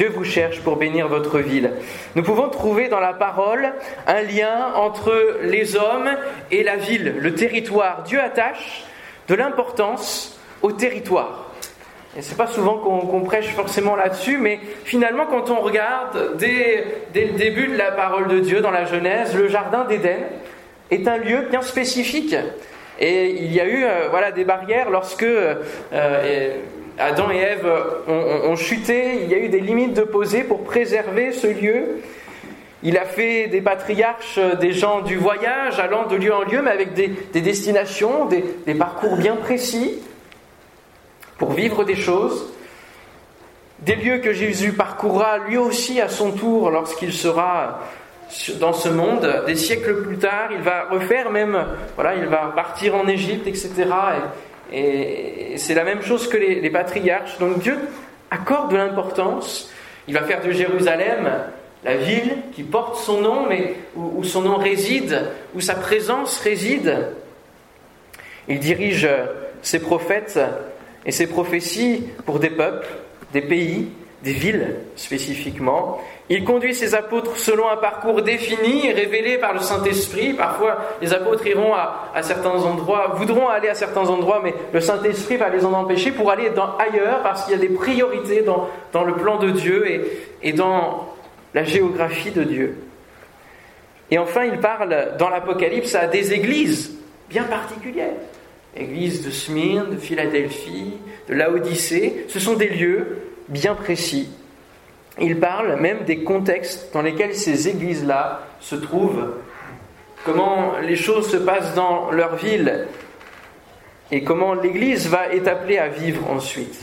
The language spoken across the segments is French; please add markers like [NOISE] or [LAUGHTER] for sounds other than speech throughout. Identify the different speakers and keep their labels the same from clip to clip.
Speaker 1: Dieu vous cherche pour bénir votre ville. Nous pouvons trouver dans la parole un lien entre les hommes et la ville, le territoire. Dieu attache de l'importance au territoire. Et c'est pas souvent qu'on prêche forcément là-dessus, mais finalement, quand on regarde dès, le début de la parole de Dieu dans la Genèse, le jardin d'Éden est un lieu bien spécifique. Et il y a eu euh, voilà, des barrières lorsque euh, Adam et Ève ont, chuté, il y a eu des limites de poser pour préserver ce lieu. Il a fait des patriarches, des gens du voyage, allant de lieu en lieu, mais avec des, destinations, des parcours bien précis pour vivre des choses, des lieux que Jésus parcourra lui aussi à son tour lorsqu'il sera dans ce monde. Des siècles plus tard, il va refaire même, voilà, il va partir en Égypte, etc. Et, c'est la même chose que les, patriarches. Donc Dieu accorde de l'importance. Il va faire de Jérusalem la ville qui porte son nom, mais où son nom réside, où sa présence réside. Il dirige ses prophètes et ces prophéties pour des peuples, des pays, des villes spécifiquement. Il conduit ses apôtres selon un parcours défini, révélé par le Saint-Esprit. Parfois, les apôtres iront à, certains endroits, voudront aller à certains endroits, mais le Saint-Esprit va les en empêcher pour aller dans, ailleurs parce qu'il y a des priorités dans, le plan de Dieu et, et dans la géographie de Dieu. Et enfin, il parle dans l'Apocalypse à des églises bien particulières église de Smyrne, de Philadelphie, de Laodicée, ce sont des lieux bien précis. Il parle même des contextes dans lesquels ces églises-là se trouvent, comment les choses se passent dans leur ville et comment l'Église va être appelée à vivre ensuite.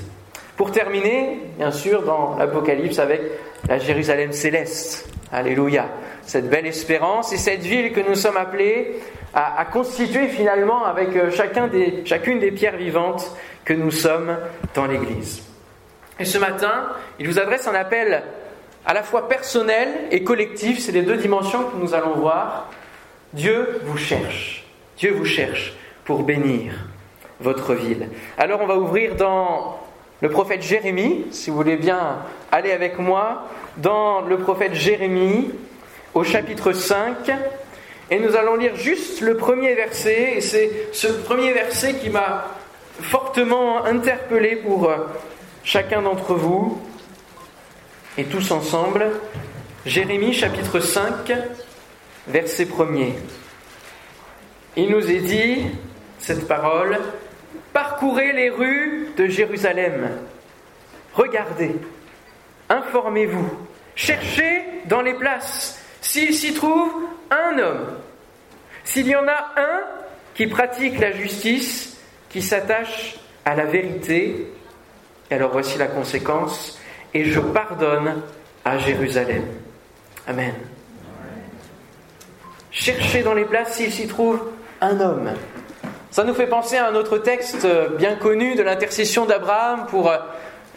Speaker 1: Pour terminer, bien sûr, dans l'Apocalypse avec la Jérusalem céleste. Alléluia. Cette belle espérance et cette ville que nous sommes appelés à, constituer finalement avec euh, chacune des pierres vivantes que nous sommes dans l'Église. Et ce matin, il vous adresse un appel à la fois personnel et collectif, c'est les deux dimensions que nous allons voir. Dieu vous cherche, Dieu vous cherche pour bénir votre ville. Alors on va ouvrir dans le prophète Jérémie, si vous voulez bien aller avec moi, dans le prophète Jérémie au chapitre 5, et nous allons lire juste le premier verset, et c'est ce premier verset qui m'a fortement interpellé pour euh, chacun d'entre vous, et tous ensemble. Jérémie chapitre 5, verset 1er. Il nous est dit, cette parole, parcourez les rues de Jérusalem, regardez, informez-vous, cherchez dans les places s'il s'y trouve un homme, s'il y en a un qui pratique la justice, qui s'attache à la vérité, alors voici la conséquence, et je pardonne à Jérusalem. Amen. Cherchez dans les places s'il s'y trouve un homme. Ça nous fait penser à un autre texte bien connu de l'intercession d'Abraham pour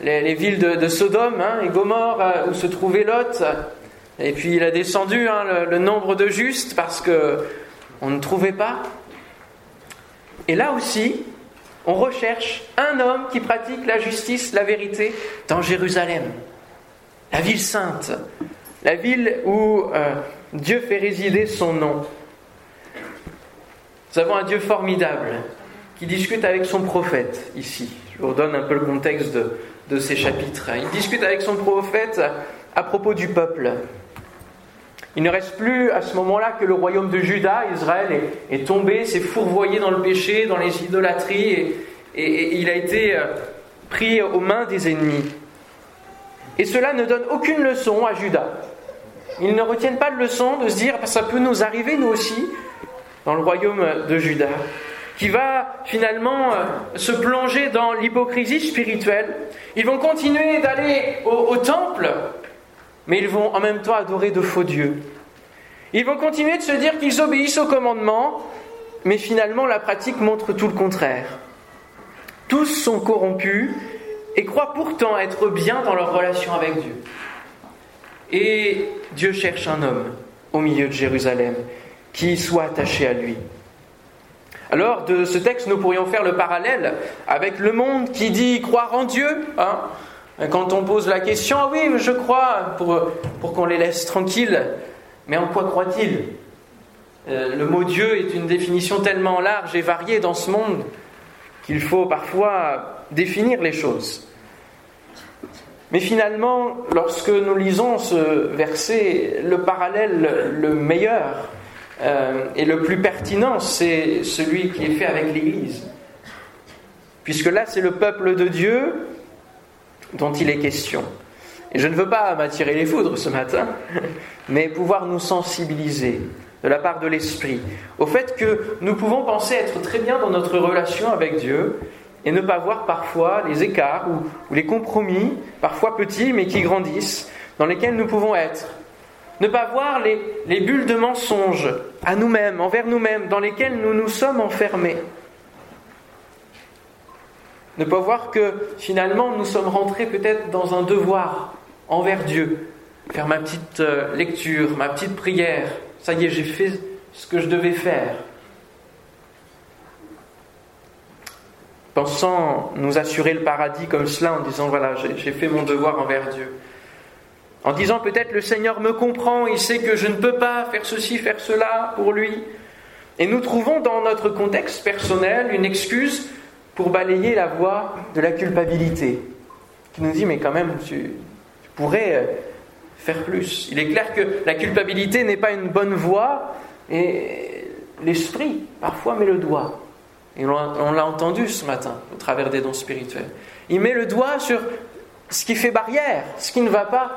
Speaker 1: les, villes de, Sodome hein, et Gomorre, où se trouvait Lot. Et puis il a descendu hein, le, nombre de justes parce que on ne trouvait pas. Et là aussi, on recherche un homme qui pratique la justice, la vérité dans Jérusalem, la ville sainte, la ville où euh, Dieu fait résider son nom. Nous avons un Dieu formidable qui discute avec son prophète ici. Je vous redonne un peu le contexte de ces chapitres. Il discute avec son prophète à propos du peuple. Il ne reste plus à ce moment-là que le royaume de Juda, Israël, est, tombé, s'est fourvoyé dans le péché, dans les idolâtries, et, il a été euh, pris aux mains des ennemis. Et cela ne donne aucune leçon à Juda. Ils ne retiennent pas de leçon de se dire ça peut nous arriver nous aussi dans le royaume de Juda, qui va finalement euh, se plonger dans l'hypocrisie spirituelle. Ils vont continuer d'aller au temple, mais ils vont en même temps adorer de faux dieux. Ils vont continuer de se dire qu'ils obéissent au commandement, mais finalement la pratique montre tout le contraire. Tous sont corrompus et croient pourtant être bien dans leur relation avec Dieu. Et Dieu cherche un homme au milieu de Jérusalem qui soit attaché à lui. Alors, de ce texte, nous pourrions faire le parallèle avec le monde qui dit croire en Dieu, hein, Quand on pose la question, ah oui, je crois, pour, pour qu'on les laisse tranquilles, mais en quoi croit-il? Euh, Le mot Dieu est une définition tellement large et variée dans ce monde qu'il faut parfois définir les choses. Mais finalement, lorsque nous lisons ce verset, le parallèle le meilleur euh, et le plus pertinent, c'est celui qui est fait avec l'Église. Puisque là, c'est le peuple de Dieu dont il est question. Et je ne veux pas m'attirer les foudres ce matin, [LAUGHS] mais pouvoir nous sensibiliser de la part de l'Esprit au fait que nous pouvons penser être très bien dans notre relation avec Dieu et ne pas voir parfois les écarts ou, les compromis, parfois petits mais qui grandissent, dans lesquels nous pouvons être. Ne pas voir les, les bulles de mensonges à nous-mêmes, envers nous-mêmes, dans lesquelles nous nous sommes enfermés. Ne pas voir que finalement nous sommes rentrés peut-être dans un devoir envers Dieu. Faire ma petite euh, lecture, ma petite prière. Ça y est, j'ai fait ce que je devais faire. Pensant nous assurer le paradis comme cela en disant voilà, j'ai fait mon devoir envers Dieu. En disant peut-être le Seigneur me comprend, il sait que je ne peux pas faire ceci, faire cela pour lui. Et nous trouvons dans notre contexte personnel une excuse pour balayer la voie de la culpabilité, qui nous dit mais quand même tu, pourrais euh, faire plus. Il est clair que la culpabilité n'est pas une bonne voie et l'esprit parfois met le doigt. Et on l'a entendu ce matin au travers des dons spirituels. Il met le doigt sur ce qui fait barrière, ce qui ne va pas,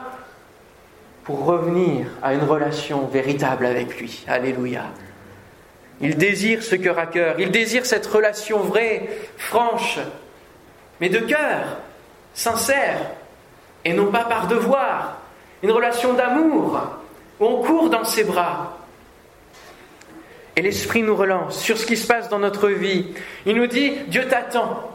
Speaker 1: pour revenir à une relation véritable avec lui. Alléluia. Il désire ce cœur à cœur, il désire cette relation vraie, franche, mais de cœur, sincère, et non pas par devoir, une relation d'amour, où on court dans ses bras. Et l'Esprit nous relance sur ce qui se passe dans notre vie. Il nous dit, Dieu t'attend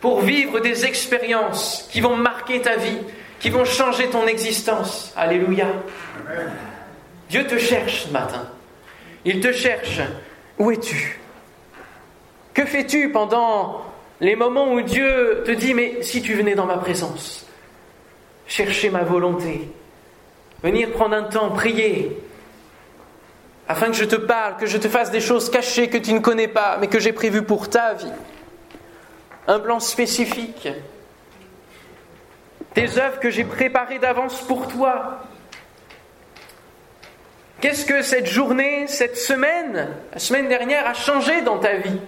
Speaker 1: pour vivre des expériences qui vont marquer ta vie, qui vont changer ton existence. Alléluia. Dieu te cherche ce matin. Il te cherche où es-tu? Que fais-tu pendant les moments où Dieu te dit, mais si tu venais dans ma présence, chercher ma volonté, venir prendre un temps, prier, afin que je te parle, que je te fasse des choses cachées que tu ne connais pas, mais que j'ai prévues pour ta vie. Un plan spécifique. Des œuvres que j'ai préparées d'avance pour toi. Qu'est-ce que cette journée, cette semaine, la semaine dernière a changé dans ta vie?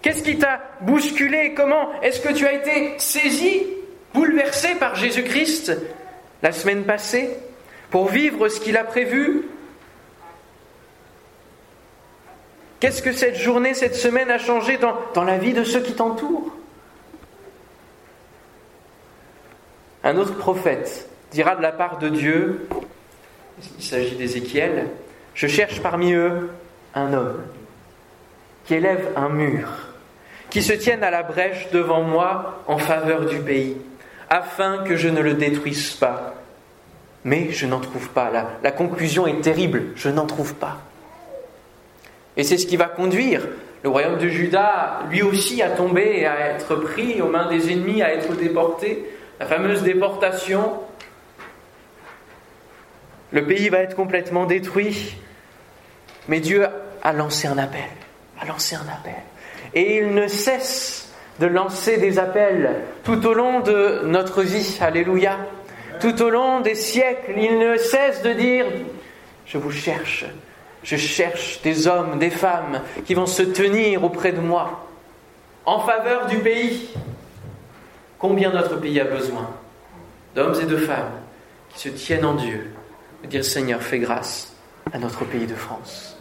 Speaker 1: Qu'est-ce qui t'a bousculé? Comment est-ce que tu as été saisi, bouleversé par Jésus-Christ la semaine passée pour vivre ce qu'il a prévu? Qu'est-ce que cette journée, cette semaine a changé dans, dans la vie de ceux qui t'entourent? Un autre prophète dira de la part de Dieu il s'agit d'Ézéchiel, je cherche parmi eux un homme qui élève un mur, qui se tienne à la brèche devant moi en faveur du pays, afin que je ne le détruise pas. Mais je n'en trouve pas. La, conclusion est terrible, je n'en trouve pas. Et c'est ce qui va conduire le royaume de Juda, lui aussi, à tomber, à être pris aux mains des ennemis, à être déporté. La fameuse déportation le pays va être complètement détruit. Mais Dieu a lancé un appel, a lancé un appel. Et il ne cesse de lancer des appels tout au long de notre vie. Alléluia. Tout au long des siècles, il ne cesse de dire, je vous cherche, je cherche des hommes, des femmes qui vont se tenir auprès de moi en faveur du pays. Combien notre pays a besoin d'hommes et de femmes qui se tiennent en Dieu dire Seigneur, fais grâce à notre pays de France.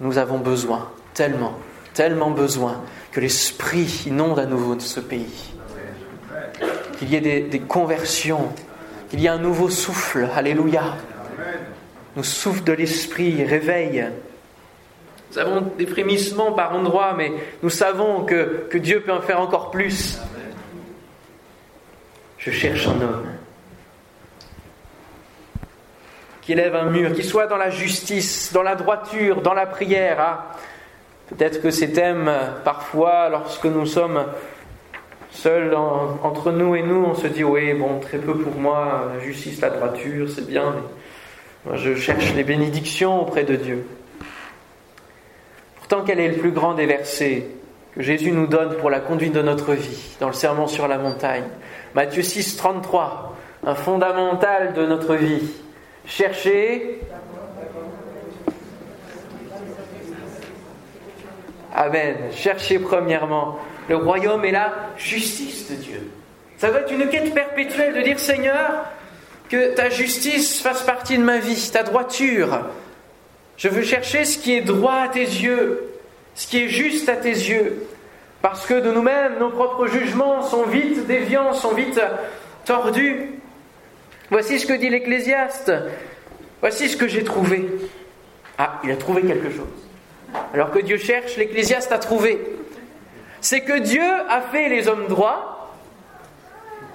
Speaker 1: Nous avons besoin, tellement, tellement besoin, que l'Esprit inonde à nouveau ce pays. Qu'il y ait des, conversions, qu'il y ait un nouveau souffle. Alléluia. Nous souffle de l'Esprit, réveille. Nous avons des frémissements par endroits, mais nous savons que Dieu peut en faire encore plus. Je cherche un homme qui élève un mur, qui soit dans la justice, dans la droiture, dans la prière. Ah, peut-être que ces thèmes, parfois, lorsque nous sommes Seul entre nous et nous, on se dit oui, bon, très peu pour moi, la justice, la droiture, c'est bien, mais moi je cherche les bénédictions auprès de Dieu. Pourtant, quel est le plus grand des versets que Jésus nous donne pour la conduite de notre vie dans le Sermon sur la montagne? Matthieu 6, 33, un fondamental de notre vie. Cherchez. Amen. Cherchez premièrement le royaume et la justice de Dieu. Ça doit être une quête perpétuelle de dire Seigneur, que ta justice fasse partie de ma vie, ta droiture. Je veux chercher ce qui est droit à tes yeux, ce qui est juste à tes yeux. Parce que de nous-mêmes, nos propres jugements sont vite déviants, sont vite tordus. Voici ce que dit l'Ecclésiaste. Voici ce que j'ai trouvé. Ah, il a trouvé quelque chose. Alors que Dieu cherche, l'Ecclésiaste a trouvé. C'est que Dieu a fait les hommes droits,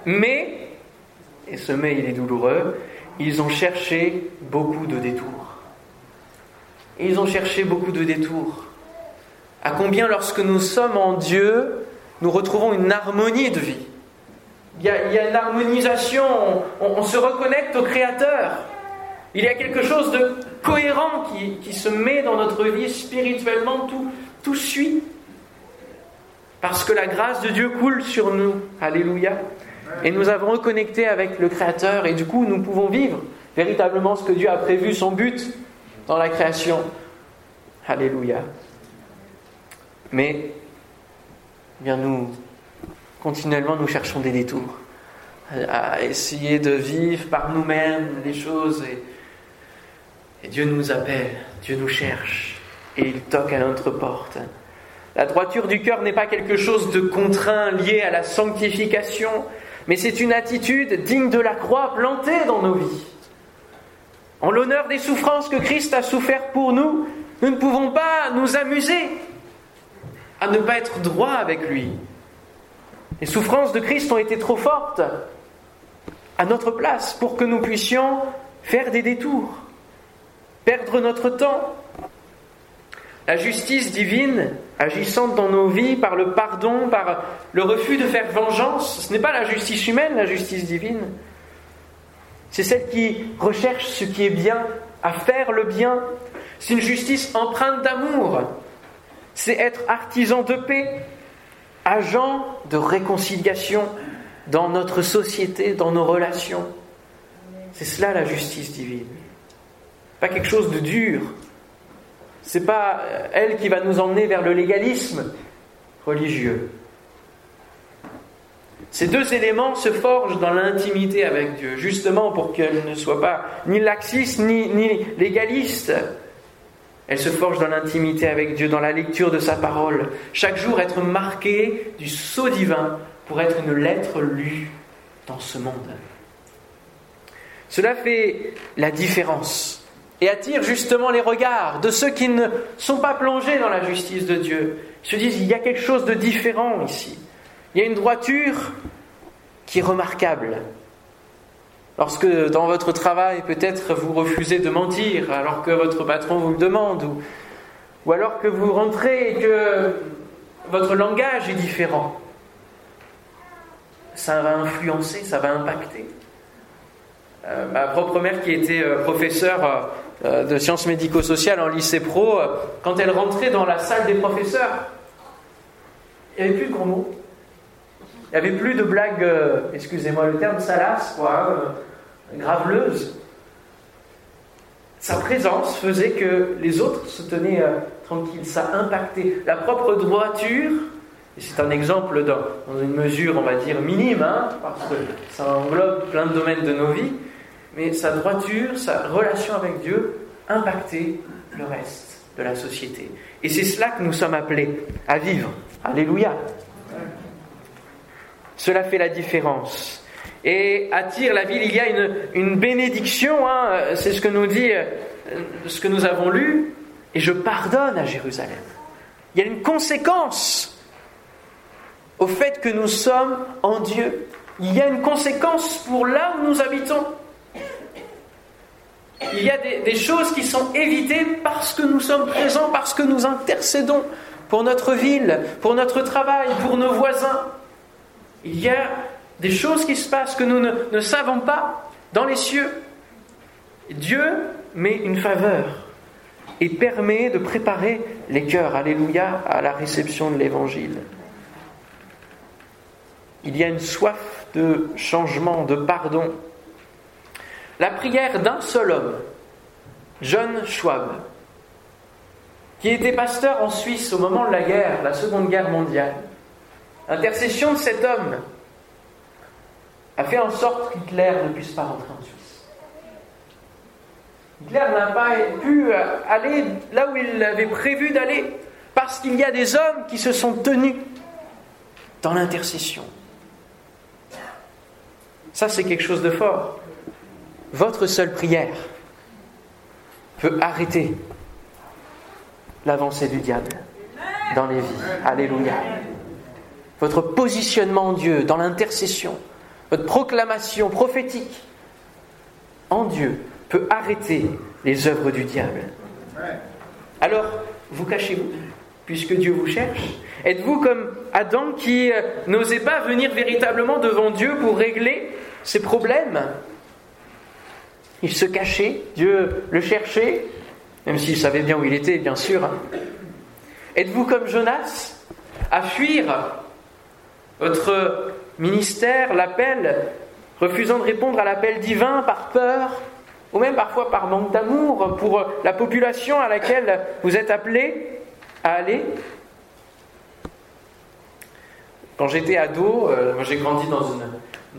Speaker 1: mais, et ce mais il est douloureux, ils ont cherché beaucoup de détours. Ils ont cherché beaucoup de détours. À combien lorsque nous sommes en Dieu, nous retrouvons une harmonie de vie. Il y a, une harmonisation, on, se reconnecte au Créateur. Il y a quelque chose de cohérent qui, se met dans notre vie spirituellement, tout, tout suit. Parce que la grâce de Dieu coule sur nous. Alléluia. Et nous avons reconnecté avec le Créateur et du coup nous pouvons vivre véritablement ce que Dieu a prévu, son but dans la création. Alléluia. Mais, eh bien nous, continuellement, nous cherchons des détours à essayer de vivre par nous-mêmes les choses. Et, Dieu nous appelle, Dieu nous cherche, et il toque à notre porte. La droiture du cœur n'est pas quelque chose de contraint lié à la sanctification, mais c'est une attitude digne de la croix plantée dans nos vies. En l'honneur des souffrances que Christ a souffert pour nous, nous ne pouvons pas nous amuser à ne pas être droit avec lui. Les souffrances de Christ ont été trop fortes à notre place pour que nous puissions faire des détours, perdre notre temps. La justice divine agissant dans nos vies par le pardon, par le refus de faire vengeance, ce n'est pas la justice humaine, la justice divine. C'est celle qui recherche ce qui est bien, à faire le bien. C'est une justice empreinte d'amour, c'est être artisan de paix, agent de réconciliation dans notre société, dans nos relations. C'est cela la justice divine. Pas quelque chose de dur. C'est pas elle qui va nous emmener vers le légalisme religieux. Ces deux éléments se forgent dans l'intimité avec Dieu, justement pour qu'elle ne soit pas ni laxiste ni, ni légaliste, elle se forge dans l'intimité avec Dieu, dans la lecture de sa parole. Chaque jour être marqué du sceau divin pour être une lettre lue dans ce monde. Cela fait la différence et attire justement les regards de ceux qui ne sont pas plongés dans la justice de Dieu. Ils se disent, il y a quelque chose de différent ici. Il y a une droiture qui est remarquable. Lorsque dans votre travail, peut-être vous refusez de mentir alors que votre patron vous le demande, ou, alors que vous rentrez et que votre langage est différent, ça va influencer, ça va impacter. Euh, ma propre mère, qui était euh, professeure euh, de sciences médico-sociales en lycée pro, quand elle rentrait dans la salle des professeurs, il n'y avait plus de gros mots. Il n'y avait plus de blagues, excusez-moi le terme, salaces, quoi, graveleuse. Sa présence faisait que les autres se tenaient euh, tranquilles. Ça impactait la propre droiture. Et c'est un exemple dans, une mesure, on va dire, minime, hein, parce que ça englobe plein de domaines de nos vies. Mais sa droiture, sa relation avec Dieu impactait le reste de la société. Et c'est cela que nous sommes appelés à vivre. Alléluia. Cela fait la différence et attire la ville. Il y a une, bénédiction, hein, c'est ce que nous dit, euh, ce que nous avons lu, et je pardonne à Jérusalem. Il y a une conséquence au fait que nous sommes en Dieu. Il y a une conséquence pour là où nous habitons. Il y a des, des, choses qui sont évitées parce que nous sommes présents, parce que nous intercédons pour notre ville, pour notre travail, pour nos voisins. Il y a des choses qui se passent que nous ne, savons pas dans les cieux. Dieu met une faveur et permet de préparer les cœurs, alléluia, à la réception de l'Évangile. Il y a une soif de changement, de pardon. La prière d'un seul homme, John Schwab, qui était pasteur en Suisse au moment de la guerre, la Seconde Guerre mondiale. L'intercession de cet homme a fait en sorte qu'Hitler ne puisse pas rentrer en Suisse. Hitler n'a pas pu aller là où il avait prévu d'aller, parce qu'il y a des hommes qui se sont tenus dans l'intercession. Ça, c'est quelque chose de fort. Votre seule prière peut arrêter l'avancée du diable dans les vies. Alléluia. Votre positionnement en Dieu, dans l'intercession, votre proclamation prophétique en Dieu peut arrêter les œuvres du diable. Alors, vous cachez-vous, puisque Dieu vous cherche? Êtes-vous comme Adam qui euh, n'osait pas venir véritablement devant Dieu pour régler ses problèmes? Il se cachait, Dieu le cherchait, même s'il savait bien où il était, bien sûr. Êtes-vous comme Jonas à fuir votre ministère, l'appel, refusant de répondre à l'appel divin par peur ou même parfois par manque d'amour pour la population à laquelle vous êtes appelé à aller Quand j'étais ado, euh, moi j'ai grandi dans une,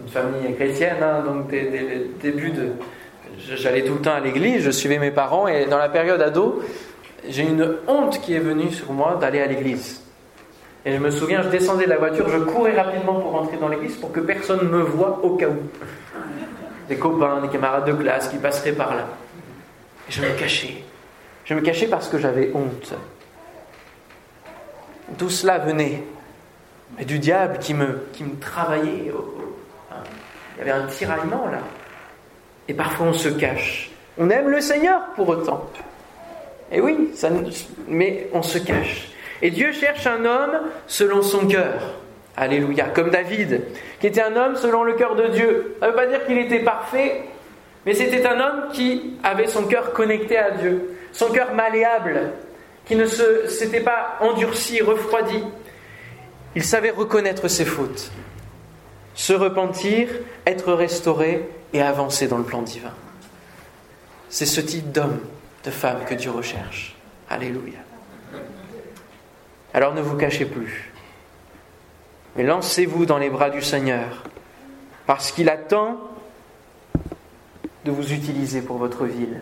Speaker 1: famille chrétienne, hein, donc dès, le début de... J'allais tout le temps à l'église, je suivais mes parents, et dans la période ado, j'ai une honte qui est venue sur moi d'aller à l'église. Et je me souviens, je descendais de la voiture, je courais rapidement pour rentrer dans l'église pour que personne ne me voie au cas où. Des copains, des camarades de classe qui passeraient par là. Et je me cachais. Je me cachais parce que j'avais honte. Tout cela venait du diable qui me, qui travaillait. Hein. Il y avait un tiraillement là. Et parfois on se cache. On aime le Seigneur pour autant. Et oui, ça, mais on se cache. Et Dieu cherche un homme selon son cœur. Alléluia. Comme David, qui était un homme selon le cœur de Dieu. Ça ne veut pas dire qu'il était parfait, mais c'était un homme qui avait son cœur connecté à Dieu, son cœur malléable, qui ne s'était pas endurci, refroidi. Il savait reconnaître ses fautes, se repentir, être restauré et avancer dans le plan divin. C'est ce type d'homme, de femme que Dieu recherche. Alléluia. Alors ne vous cachez plus, mais lancez-vous dans les bras du Seigneur, parce qu'il attend de vous utiliser pour votre ville,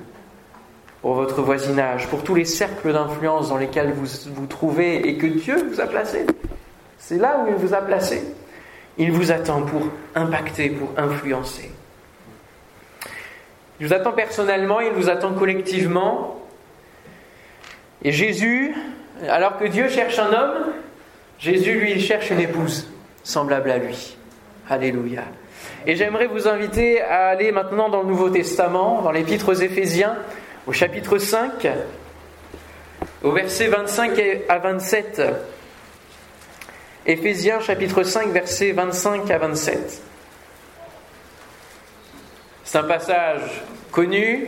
Speaker 1: pour votre voisinage, pour tous les cercles d'influence dans lesquels vous vous trouvez et que Dieu vous a placé. C'est là où il vous a placé. Il vous attend pour impacter, pour influencer. Il vous attend personnellement, il vous attend collectivement. Et Jésus alors que Dieu cherche un homme, Jésus, lui, cherche une épouse semblable à lui. Alléluia. Et j'aimerais vous inviter à aller maintenant dans le Nouveau Testament, dans l'Épître aux Éphésiens, au chapitre 5, au verset 25 à 27. Éphésiens chapitre 5, versets 25 à 27. C'est un passage connu,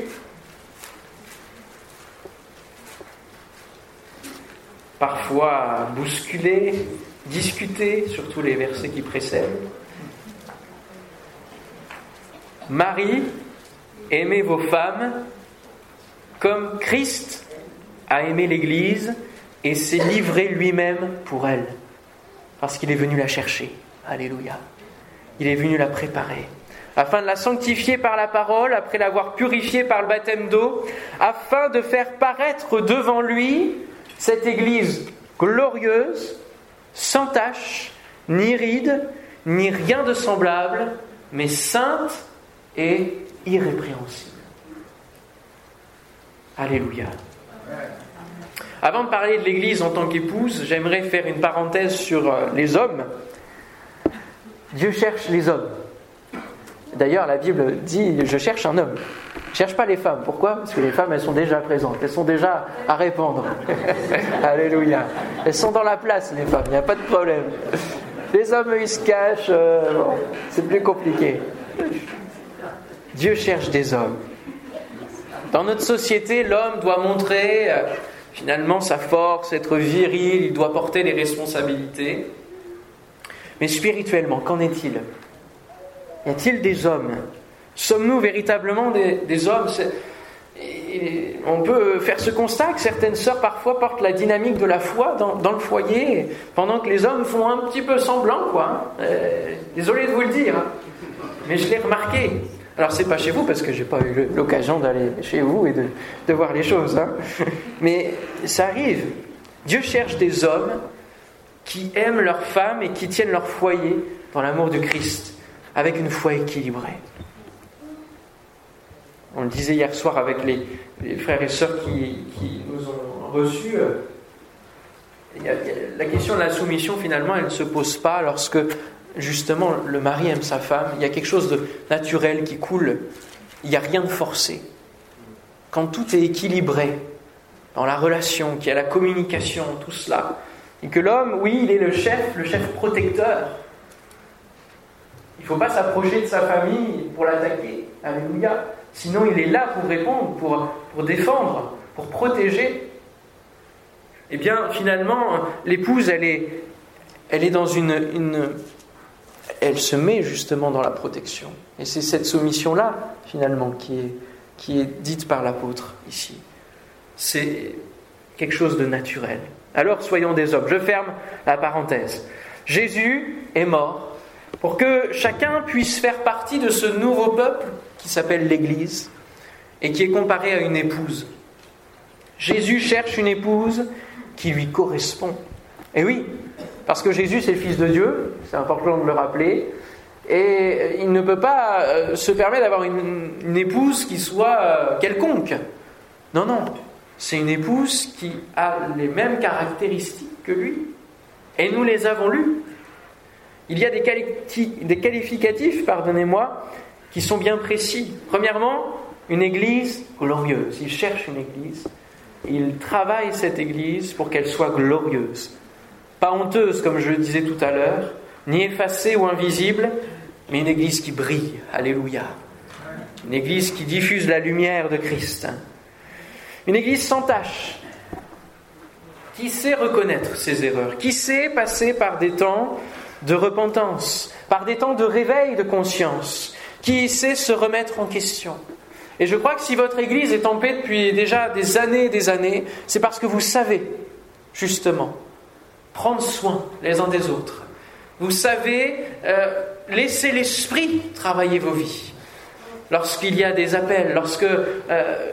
Speaker 1: parfois bousculer, discuter, surtout les versets qui précèdent. Marie, aimez vos femmes comme Christ a aimé l'Église et s'est livré lui-même pour elle, parce qu'il est venu la chercher. Alléluia. Il est venu la préparer, afin de la sanctifier par la parole, après l'avoir purifiée par le baptême d'eau, afin de faire paraître devant lui cette Église glorieuse, sans tache, ni ride, ni rien de semblable, mais sainte et irrépréhensible. Alléluia. Avant de parler de l'Église en tant qu'épouse, j'aimerais faire une parenthèse sur euh, les hommes. Dieu cherche les hommes. D'ailleurs, la Bible dit, je cherche un homme. Cherche pas les femmes. Pourquoi? Parce que les femmes, elles sont déjà présentes. Elles sont déjà à répondre. [LAUGHS] Alléluia. Elles sont dans la place, les femmes. Il n'y a pas de problème. Les hommes, ils se cachent. Euh, c'est plus compliqué. Dieu cherche des hommes. Dans notre société, l'homme doit montrer euh, finalement sa force, être viril, il doit porter les responsabilités. Mais spirituellement, qu'en est-il? Y a-t-il des hommes? Sommes-nous véritablement des, hommes? On peut faire ce constat que certaines sœurs parfois portent la dynamique de la foi dans, le foyer, pendant que les hommes font un petit peu semblant, quoi. Hein. Euh, désolé de vous le dire, hein. mais je l'ai remarqué. Alors c'est pas chez vous parce que j'ai pas eu l'occasion d'aller chez vous et de, voir les choses, hein. [LAUGHS] mais ça arrive. Dieu cherche des hommes qui aiment leurs femmes et qui tiennent leur foyer dans l'amour de Christ, avec une foi équilibrée. On le disait hier soir avec les, frères et sœurs qui, nous ont reçus. Euh, la question de la soumission, finalement, elle ne se pose pas lorsque justement, le mari aime sa femme, il y a quelque chose de naturel qui coule, il n'y a rien de forcé. Quand tout est équilibré dans la relation, qu'il y a la communication, tout cela, et que l'homme, oui, il est le chef, le chef protecteur. Il ne faut pas s'approcher de sa famille pour l'attaquer. Alléluia. Sinon, il est là pour répondre, pour, pour défendre, pour protéger. Eh bien, finalement, l'épouse, elle est, elle est dans une, une, elle se met justement dans la protection. Et c'est cette soumission-là, finalement, qui est, qui est dite par l'apôtre ici. C'est quelque chose de naturel. Alors soyons des hommes. Je ferme la parenthèse. Jésus est mort pour que chacun puisse faire partie de ce nouveau peuple qui s'appelle l'Église et qui est comparé à une épouse. Jésus cherche une épouse qui lui correspond. Et oui, parce que Jésus, c'est le Fils de Dieu, c'est important de le rappeler, et il ne peut pas euh, se permettre d'avoir une, épouse qui soit euh, quelconque. Non, non, c'est une épouse qui a les mêmes caractéristiques que lui. Et nous les avons lues. Il y a des, qualificatifs, pardonnez-moi, qui sont bien précis. Premièrement, une église glorieuse. Il cherche une église. Il travaille cette église pour qu'elle soit glorieuse. Pas honteuse, comme je le disais tout à l'heure, ni effacée ou invisible, mais une église qui brille. Alléluia. Une église qui diffuse la lumière de Christ. Une église sans tache, qui sait reconnaître ses erreurs, qui sait passer par des temps de repentance, par des temps de réveil de conscience, qui sait se remettre en question. Et je crois que si votre Église est en paix depuis déjà des années et des années, c'est parce que vous savez, justement, prendre soin les uns des autres. Vous savez euh, laisser l'esprit travailler vos vies. Lorsqu'il y a des appels, lorsque euh,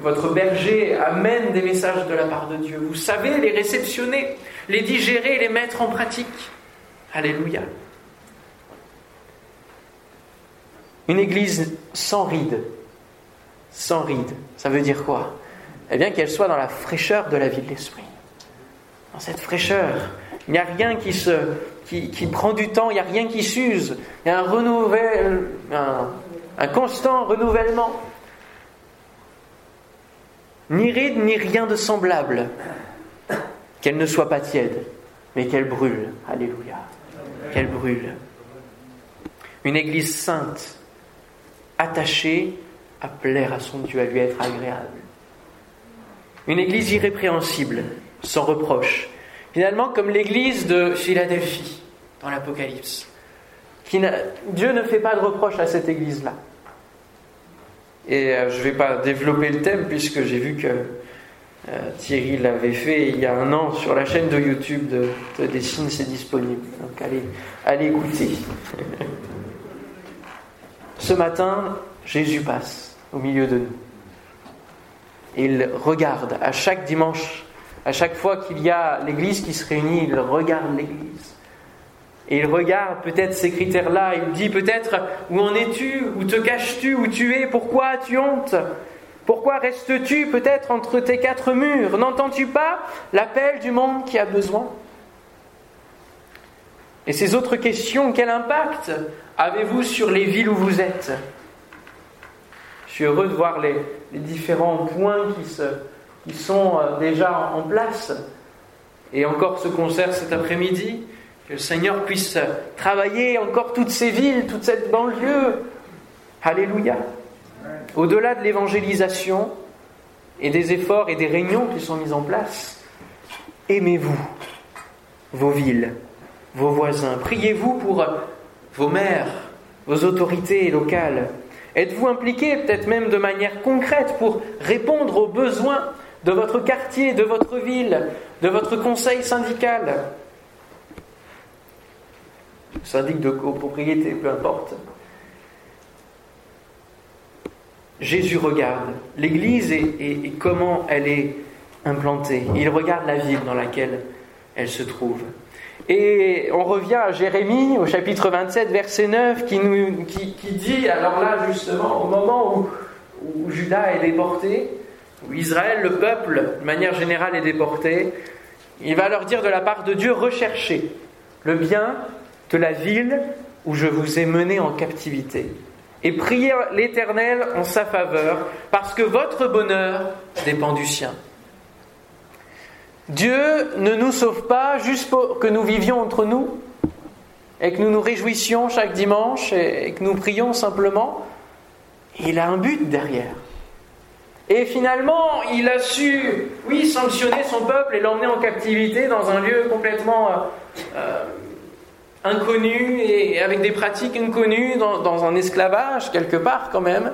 Speaker 1: votre berger amène des messages de la part de Dieu, vous savez les réceptionner, les digérer, les mettre en pratique. Alléluia. Une église sans rides. Sans rides. Ça veut dire quoi? Eh bien qu'elle soit dans la fraîcheur de la vie de l'esprit dans cette fraîcheur. Il n'y a rien qui, se, qui, qui, prend du temps, il n'y a rien qui s'use. Il y a un, renouvelle, un, un constant renouvellement. Ni ride, ni rien de semblable. Qu'elle ne soit pas tiède, mais qu'elle brûle. Alléluia. Qu'elle brûle. Une église sainte, attachée à plaire à son Dieu, à lui être agréable. Une église irrépréhensible, sans reproche. Finalement, comme l'église de Philadelphie dans l'Apocalypse. Dieu ne fait pas de reproche à cette église-là. Et euh, je ne vais pas développer le thème puisque j'ai vu que euh, Thierry l'avait fait il y a un an sur la chaîne de YouTube de, de Dessine, c'est disponible. Donc allez, allez écouter. [LAUGHS] Ce matin, Jésus passe au milieu de nous. Il regarde à chaque dimanche à chaque fois qu'il y a l'Église qui se réunit, il regarde l'Église. Et il regarde peut-être ces critères-là, il dit peut-être où en es-tu, où te caches-tu, où tu es, pourquoi as-tu honte? Pourquoi restes-tu peut-être entre tes quatre murs? N'entends-tu pas l'appel du monde qui a besoin? Et ces autres questions, quel impact avez-vous sur les villes où vous êtes? Je suis heureux de voir les, différents points qui sont euh, déjà en place. Et encore ce concert cet après-midi, Que le Seigneur puisse travailler encore toutes ces villes, toute cette banlieue. Alléluia. Au-delà de l'évangélisation et des efforts et des réunions qui sont mis en place, aimez-vous vos villes, vos voisins? Priez-vous pour vos maires, vos autorités locales? Êtes-vous impliqué peut-être même de manière concrète pour répondre aux besoins de votre quartier, de votre ville, de votre conseil syndical? Syndic de copropriété, peu importe. Jésus regarde l'Église et, comment elle est implantée. Il regarde la ville dans laquelle elle se trouve. Et on revient à Jérémie au chapitre 27, verset 9, qui, dit, alors là justement, au moment où, où Judas est déporté, où Israël, le peuple, de manière générale, est déporté, il va leur dire de la part de Dieu, recherchez le bien de la ville où je vous ai mené en captivité et priez l'Éternel en sa faveur, parce que votre bonheur dépend du sien. Dieu ne nous sauve pas juste pour que nous vivions entre nous et que nous nous réjouissions chaque dimanche et que nous prions simplement. Il a un but derrière. Et finalement, il a su, oui, sanctionner son peuple et l'emmener en captivité dans un lieu complètement euh, euh, inconnu et avec des pratiques inconnues dans, un esclavage quelque part quand même.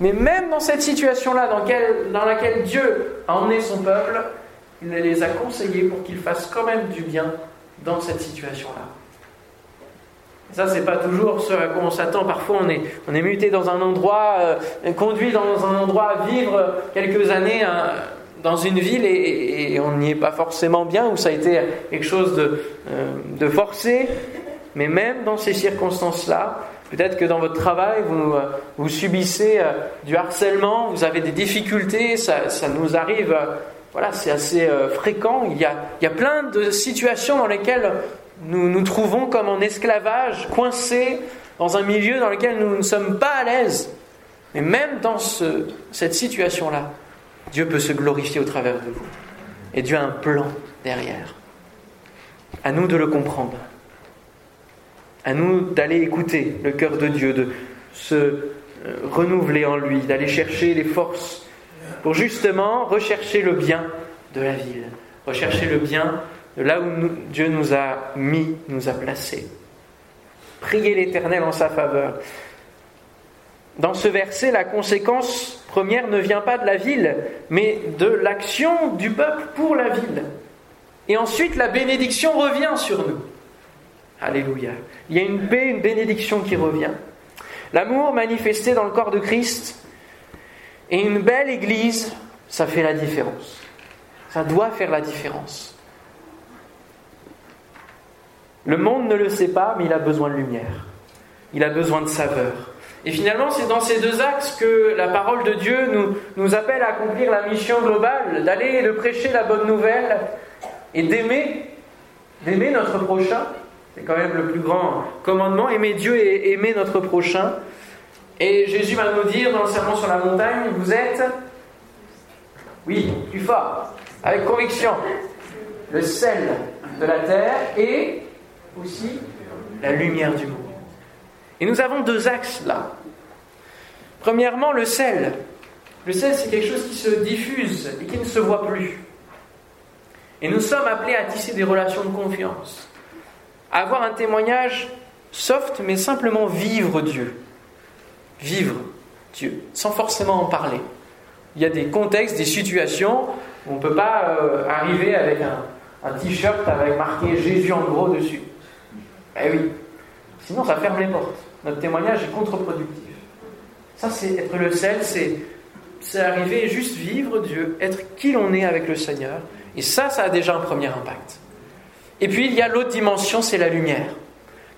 Speaker 1: Mais même dans cette situation-là, dans, laquelle Dieu a emmené son peuple, il les a conseillés pour qu'ils fassent quand même du bien dans cette situation-là. Ça, c'est pas toujours ce à quoi on s'attend. Parfois, on est, muté dans un endroit, euh, conduit dans un endroit à vivre quelques années hein, dans une ville et, on n'y est pas forcément bien, ou ça a été quelque chose de, euh, de forcé. Mais même dans ces circonstances-là, peut-être que dans votre travail, vous, euh, subissez euh, du harcèlement, vous avez des difficultés, ça, ça nous arrive, euh, voilà, c'est assez fréquent. Il y, a, il y a plein de situations dans lesquelles nous nous trouvons comme en esclavage, coincés dans un milieu dans lequel nous ne sommes pas à l'aise. Mais même dans ce, cette situation-là, Dieu peut se glorifier au travers de vous. Et Dieu a un plan derrière. À nous de le comprendre. À nous d'aller écouter le cœur de Dieu, de se euh, renouveler en lui, d'aller chercher les forces pour justement rechercher le bien de la ville, rechercher le bien de là où Dieu nous a mis, nous a placés. Priez l'Éternel en sa faveur. Dans ce verset, la conséquence première ne vient pas de la ville, mais de l'action du peuple pour la ville. Et ensuite, la bénédiction revient sur nous. Alléluia. Il y a une paix, une bénédiction qui revient. L'amour manifesté dans le corps de Christ et une belle église, ça fait la différence. Ça doit faire la différence. Le monde ne le sait pas, mais il a besoin de lumière. Il a besoin de saveur. Et finalement, c'est dans ces deux axes que la parole de Dieu nous, nous appelle à accomplir la mission globale, d'aller et de prêcher la bonne nouvelle et d'aimer, d'aimer notre prochain c'est quand même le plus grand commandement. Aimer Dieu et aimer notre prochain. Et Jésus va nous dire dans le sermon sur la montagne, vous êtes, oui, plus fort, avec conviction, le sel de la terre et aussi la lumière du monde. Et nous avons deux axes là. Premièrement, le sel. Le sel, c'est quelque chose qui se diffuse et qui ne se voit plus. Et nous sommes appelés à tisser des relations de confiance avoir un témoignage soft, mais simplement vivre Dieu. Vivre Dieu, sans forcément en parler. Il y a des contextes, des situations où on ne peut pas euh, arriver avec un, t-shirt avec marqué Jésus en gros dessus. Eh oui, sinon ça ferme les portes. Notre témoignage est contre-productif. Ça, c'est être le sel, c'est, c'est arriver juste vivre Dieu, être qui l'on est avec le Seigneur. Et ça, ça a déjà un premier impact. Et puis il y a l'autre dimension, c'est la lumière.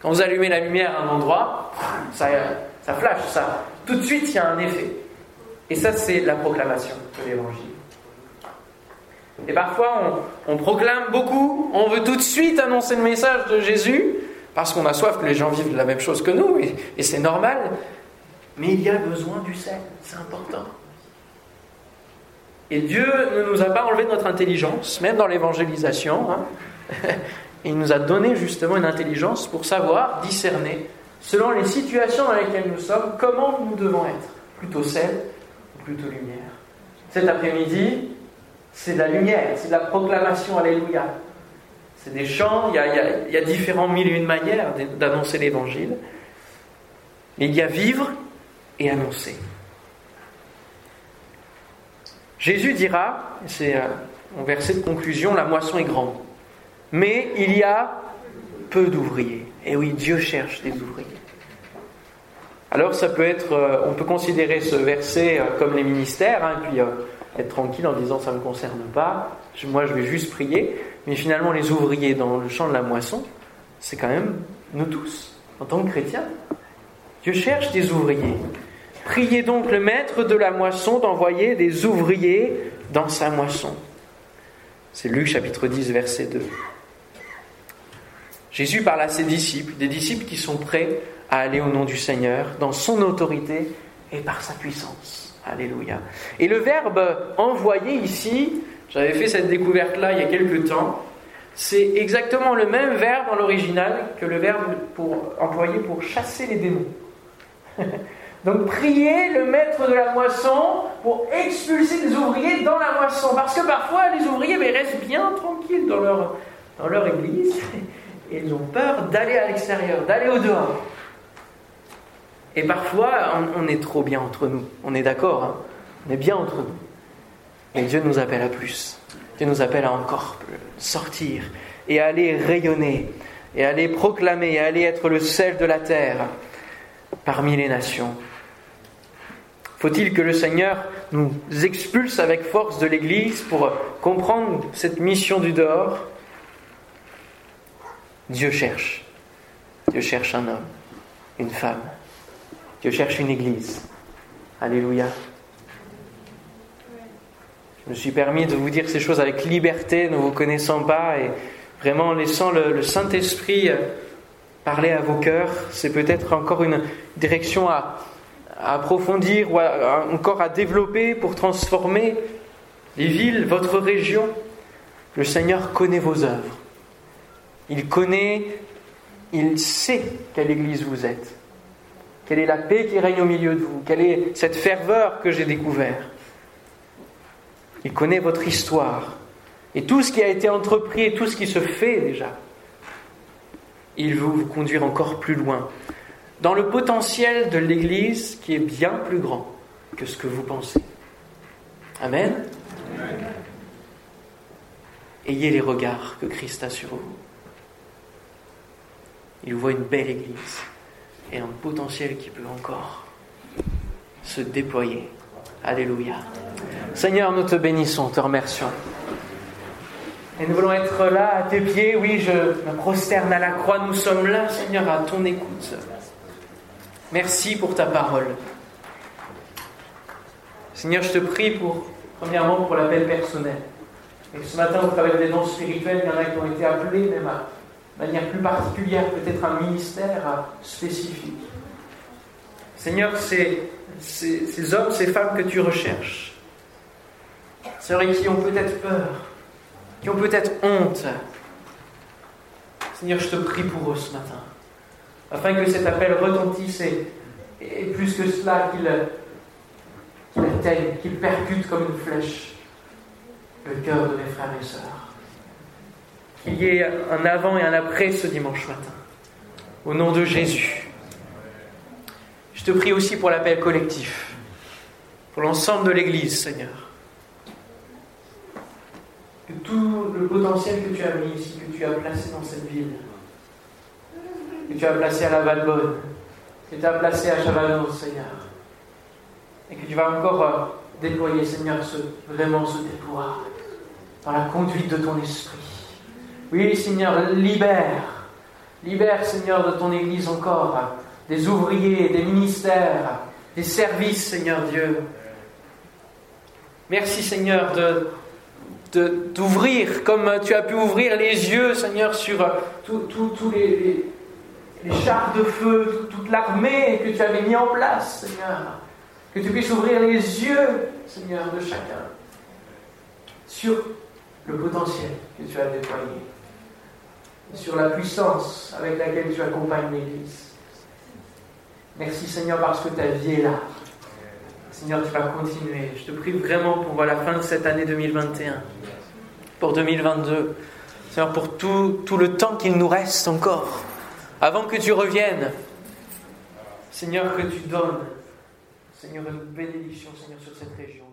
Speaker 1: Quand vous allumez la lumière à un endroit, ça, ça flash, ça. Tout de suite, il y a un effet. Et ça, c'est la proclamation de l'évangile. Et parfois, on, proclame beaucoup, on veut tout de suite annoncer le message de Jésus, parce qu'on a soif que les gens vivent la même chose que nous, et, c'est normal. Mais il y a besoin du sel, c'est important. Et Dieu ne nous a pas enlevé notre intelligence, même dans l'évangélisation. Hein. [LAUGHS] Il nous a donné justement une intelligence pour savoir discerner, selon les situations dans lesquelles nous sommes, comment nous devons être. Plutôt sel ou plutôt lumière. Cet après-midi, c'est de la lumière, c'est de la proclamation, alléluia. C'est des chants, il y, a, différents mille et une manières d'annoncer l'évangile. Mais il y a vivre et annoncer. Jésus dira, c'est en euh, verset de conclusion, la moisson est grande, mais il y a peu d'ouvriers. Et oui, Dieu cherche des ouvriers. Alors ça peut être, euh, on peut considérer ce verset euh, comme les ministères, hein, puis être tranquille en disant ça ne me concerne pas, moi je vais juste prier, mais finalement les ouvriers dans le champ de la moisson, c'est quand même nous tous, en tant que chrétiens. Dieu cherche des ouvriers. Priez donc le maître de la moisson d'envoyer des ouvriers dans sa moisson. C'est Luc chapitre 10, verset 2. Jésus parle à ses disciples, des disciples qui sont prêts à aller au nom du Seigneur, dans son autorité et par sa puissance. Alléluia. Et le verbe envoyer ici, j'avais fait cette découverte-là il y a quelques temps, c'est exactement le même verbe dans l'original que le verbe pour, employé pour chasser les démons. [LAUGHS] Donc priez le maître de la moisson pour expulser les ouvriers dans la moisson. Parce que parfois les ouvriers restent bien tranquilles dans leur, dans leur église [LAUGHS] ils ont peur d'aller à l'extérieur, d'aller au dehors. Et parfois on, est trop bien entre nous. On est d'accord, hein. on est bien entre nous. Mais Dieu nous appelle à plus. Dieu nous appelle à encore sortir et aller rayonner et à aller proclamer et aller être le sel de la terre parmi les nations. Faut-il que le Seigneur nous expulse avec force de l'Église pour comprendre cette mission du dehors? Dieu cherche. Dieu cherche un homme, une femme. Dieu cherche une Église. Alléluia. Je me suis permis de vous dire ces choses avec liberté, ne vous connaissant pas, et vraiment en laissant le, Saint-Esprit parler à vos cœurs. C'est peut-être encore une direction à, approfondir ou encore à développer pour transformer les villes, votre région. Le Seigneur connaît vos œuvres. Il connaît, il sait quelle église vous êtes. Quelle est la paix qui règne au milieu de vous Quelle est cette ferveur que j'ai découvert Il connaît votre histoire et tout ce qui a été entrepris et tout ce qui se fait déjà. Il veut vous conduire encore plus loin dans le potentiel de l'Église qui est bien plus grand que ce que vous pensez. Amen. Ayez les regards que Christ a sur vous. Il voit une belle Église et un potentiel qui peut encore se déployer. Alléluia. Seigneur, nous te bénissons, te remercions. Et nous voulons être là à tes pieds. Oui, je me prosterne à la croix. Nous sommes là, Seigneur, à ton écoute. Merci pour ta parole. Seigneur, je te prie pour, premièrement, pour l'appel personnel. Et ce matin, au travers des dons spirituels, il y en a qui ont été appelés, même de manière plus particulière, peut-être un ministère spécifique. Seigneur, c'est ces hommes, ces femmes que tu recherches, Seigneur, qui ont peut-être peur, qui ont peut-être honte. Seigneur, je te prie pour eux ce matin afin que cet appel retentisse et, plus que cela qu'il atteigne, qu'il percute comme une flèche le cœur de mes frères et sœurs. Qu'il y ait un avant et un après ce dimanche matin. Au nom de Jésus. Je te prie aussi pour l'appel collectif, pour l'ensemble de l'Église, Seigneur. Que tout le potentiel que tu as mis ici, que tu as placé dans cette ville, que tu as placé à la Valbonne, que tu as placé à Chavalon, Seigneur. Et que tu vas encore euh, déployer, Seigneur, ce, vraiment ce déploiement dans la conduite de ton esprit. Oui, Seigneur, libère, libère, Seigneur, de ton Église encore des ouvriers, des ministères, des services, Seigneur Dieu. Merci, Seigneur, de d'ouvrir, comme tu as pu ouvrir les yeux, Seigneur, sur tous les, les chars de feu, toute l'armée que tu avais mis en place, Seigneur. Que tu puisses ouvrir les yeux, Seigneur, de chacun sur le potentiel que tu as déployé. Sur la puissance avec laquelle tu accompagnes l'Église. Merci Seigneur parce que ta vie est là. Seigneur, tu vas continuer. Je te prie vraiment pour la fin de cette année 2021, pour 2022. Seigneur, pour tout, tout le temps qu'il nous reste encore, avant que tu reviennes. Seigneur, que tu donnes, Seigneur, une bénédiction, Seigneur, sur cette région.